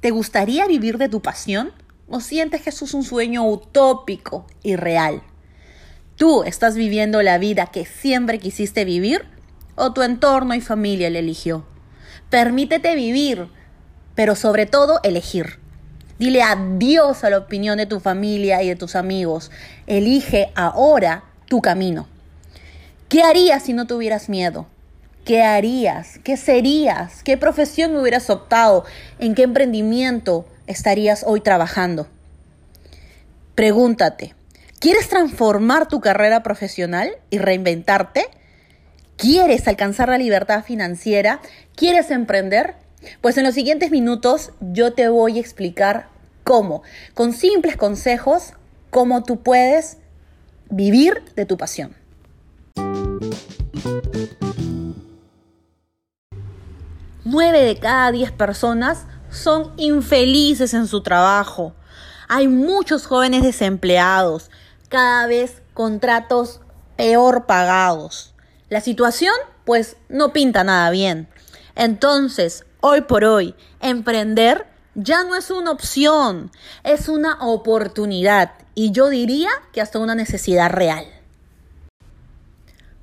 ¿Te gustaría vivir de tu pasión? ¿O sientes que eso es un sueño utópico y real? ¿Tú estás viviendo la vida que siempre quisiste vivir? ¿O tu entorno y familia la eligió? Permítete vivir, pero sobre todo elegir. Dile adiós a la opinión de tu familia y de tus amigos. Elige ahora tu camino. ¿Qué harías si no tuvieras miedo? ¿Qué harías? ¿Qué serías? ¿Qué profesión hubieras optado? ¿En qué emprendimiento estarías hoy trabajando? Pregúntate, ¿quieres transformar tu carrera profesional y reinventarte? ¿Quieres alcanzar la libertad financiera? ¿Quieres emprender? Pues en los siguientes minutos yo te voy a explicar cómo, con simples consejos, cómo tú puedes vivir de tu pasión. Nueve de cada diez personas son infelices en su trabajo. Hay muchos jóvenes desempleados, cada vez contratos peor pagados. La situación, pues, no pinta nada bien. Entonces, hoy por hoy, emprender ya no es una opción, es una oportunidad y yo diría que hasta una necesidad real.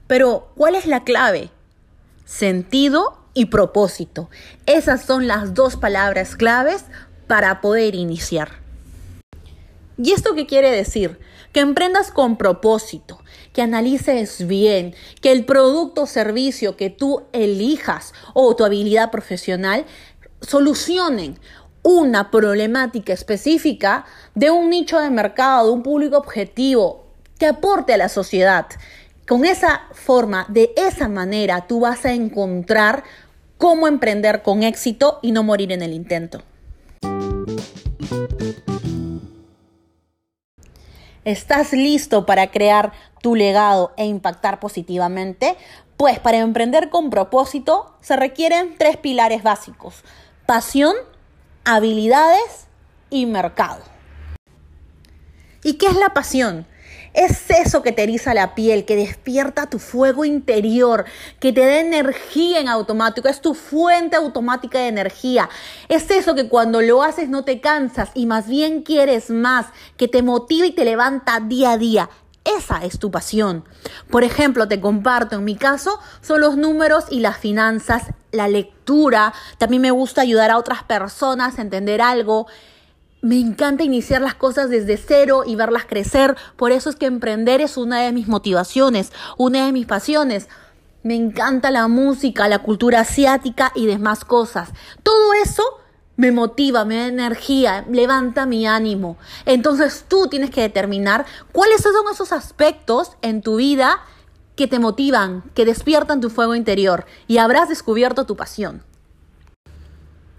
Pero, ¿cuál es la clave? Sentido y propósito. Esas son las dos palabras claves para poder iniciar. ¿Y esto qué quiere decir? Que emprendas con propósito, que analices bien, que el producto o servicio que tú elijas o tu habilidad profesional solucionen una problemática específica de un nicho de mercado, de un público objetivo que aporte a la sociedad. Con esa forma, de esa manera, tú vas a encontrar cómo emprender con éxito y no morir en el intento. ¿Estás listo para crear tu legado e impactar positivamente? Pues para emprender con propósito se requieren tres pilares básicos. Pasión, habilidades y mercado. ¿Y qué es la pasión? Es eso que te eriza la piel, que despierta tu fuego interior, que te da energía en automático, es tu fuente automática de energía. Es eso que cuando lo haces no te cansas y más bien quieres más, que te motiva y te levanta día a día. Esa es tu pasión. Por ejemplo, te comparto, en mi caso, son los números y las finanzas, la lectura. También me gusta ayudar a otras personas a entender algo. Me encanta iniciar las cosas desde cero y verlas crecer. Por eso es que emprender es una de mis motivaciones, una de mis pasiones. Me encanta la música, la cultura asiática y demás cosas. Todo eso me motiva, me da energía, levanta mi ánimo. Entonces tú tienes que determinar cuáles son esos aspectos en tu vida que te motivan, que despiertan tu fuego interior y habrás descubierto tu pasión.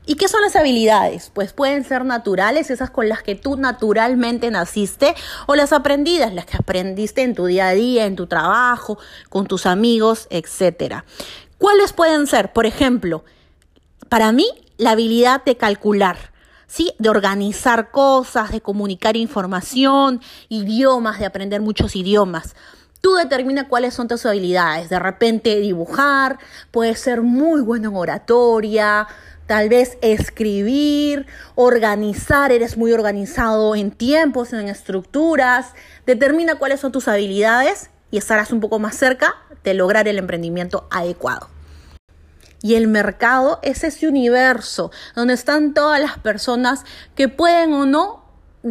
¿Y qué son las habilidades? Pues pueden ser naturales, esas con las que tú naturalmente naciste, o las aprendidas, las que aprendiste en tu día a día, en tu trabajo, con tus amigos, etc. ¿Cuáles pueden ser? Por ejemplo, para mí, la habilidad de calcular. ¿sí? De organizar cosas, de comunicar información, idiomas, de aprender muchos idiomas. Tú determina cuáles son tus habilidades. De repente dibujar, puede ser muy bueno en oratoria, tal vez escribir, organizar, eres muy organizado en tiempos, en estructuras, determina cuáles son tus habilidades y estarás un poco más cerca de lograr el emprendimiento adecuado. Y el mercado es ese universo donde están todas las personas que pueden o no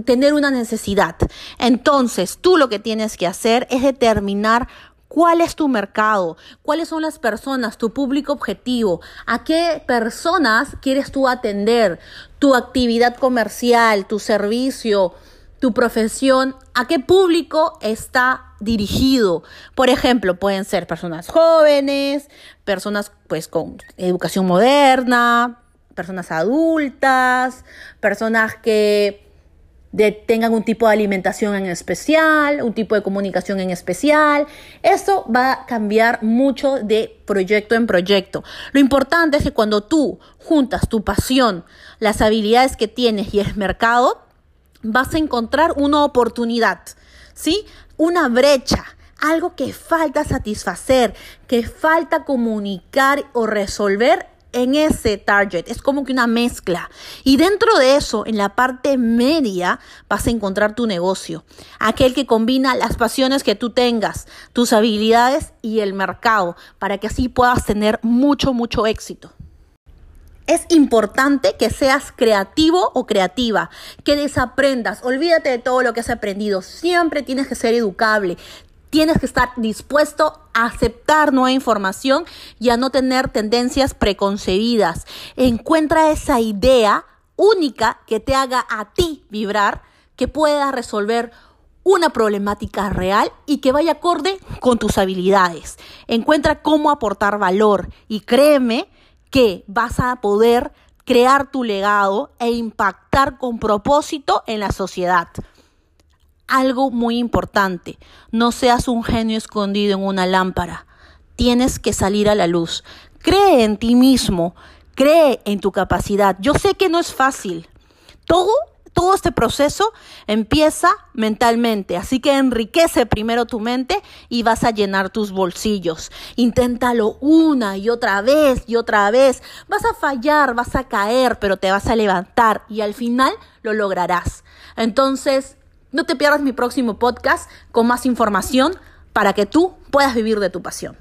tener una necesidad. Entonces, tú lo que tienes que hacer es determinar ¿Cuál es tu mercado? ¿Cuáles son las personas, tu público objetivo? ¿A qué personas quieres tú atender? Tu actividad comercial, tu servicio, tu profesión, ¿a qué público está dirigido? Por ejemplo, pueden ser personas jóvenes, personas pues con educación moderna, personas adultas, personas que tengan un tipo de alimentación en especial, un tipo de comunicación en especial. Eso va a cambiar mucho de proyecto en proyecto. Lo importante es que cuando tú juntas tu pasión, las habilidades que tienes y el mercado, vas a encontrar una oportunidad, ¿sí? Una brecha, algo que falta satisfacer, que falta comunicar o resolver en ese target. Es como que una mezcla. Y dentro de eso, en la parte media, vas a encontrar tu negocio. Aquel que combina las pasiones que tú tengas, tus habilidades y el mercado, para que así puedas tener mucho, mucho éxito. Es importante que seas creativo o creativa, que desaprendas, olvídate de todo lo que has aprendido, siempre tienes que ser educable, tienes que estar dispuesto a aceptar nueva información y a no tener tendencias preconcebidas. Encuentra esa idea única que te haga a ti vibrar, que pueda resolver una problemática real y que vaya acorde con tus habilidades. Encuentra cómo aportar valor y créeme que vas a poder crear tu legado e impactar con propósito en la sociedad. Algo muy importante, no seas un genio escondido en una lámpara. Tienes que salir a la luz. Cree en ti mismo, cree en tu capacidad. Yo sé que no es fácil. Todo todo este proceso empieza mentalmente, así que enriquece primero tu mente y vas a llenar tus bolsillos. Inténtalo una y otra vez y otra vez. Vas a fallar, vas a caer, pero te vas a levantar y al final lo lograrás. Entonces, no te pierdas mi próximo podcast con más información para que tú puedas vivir de tu pasión.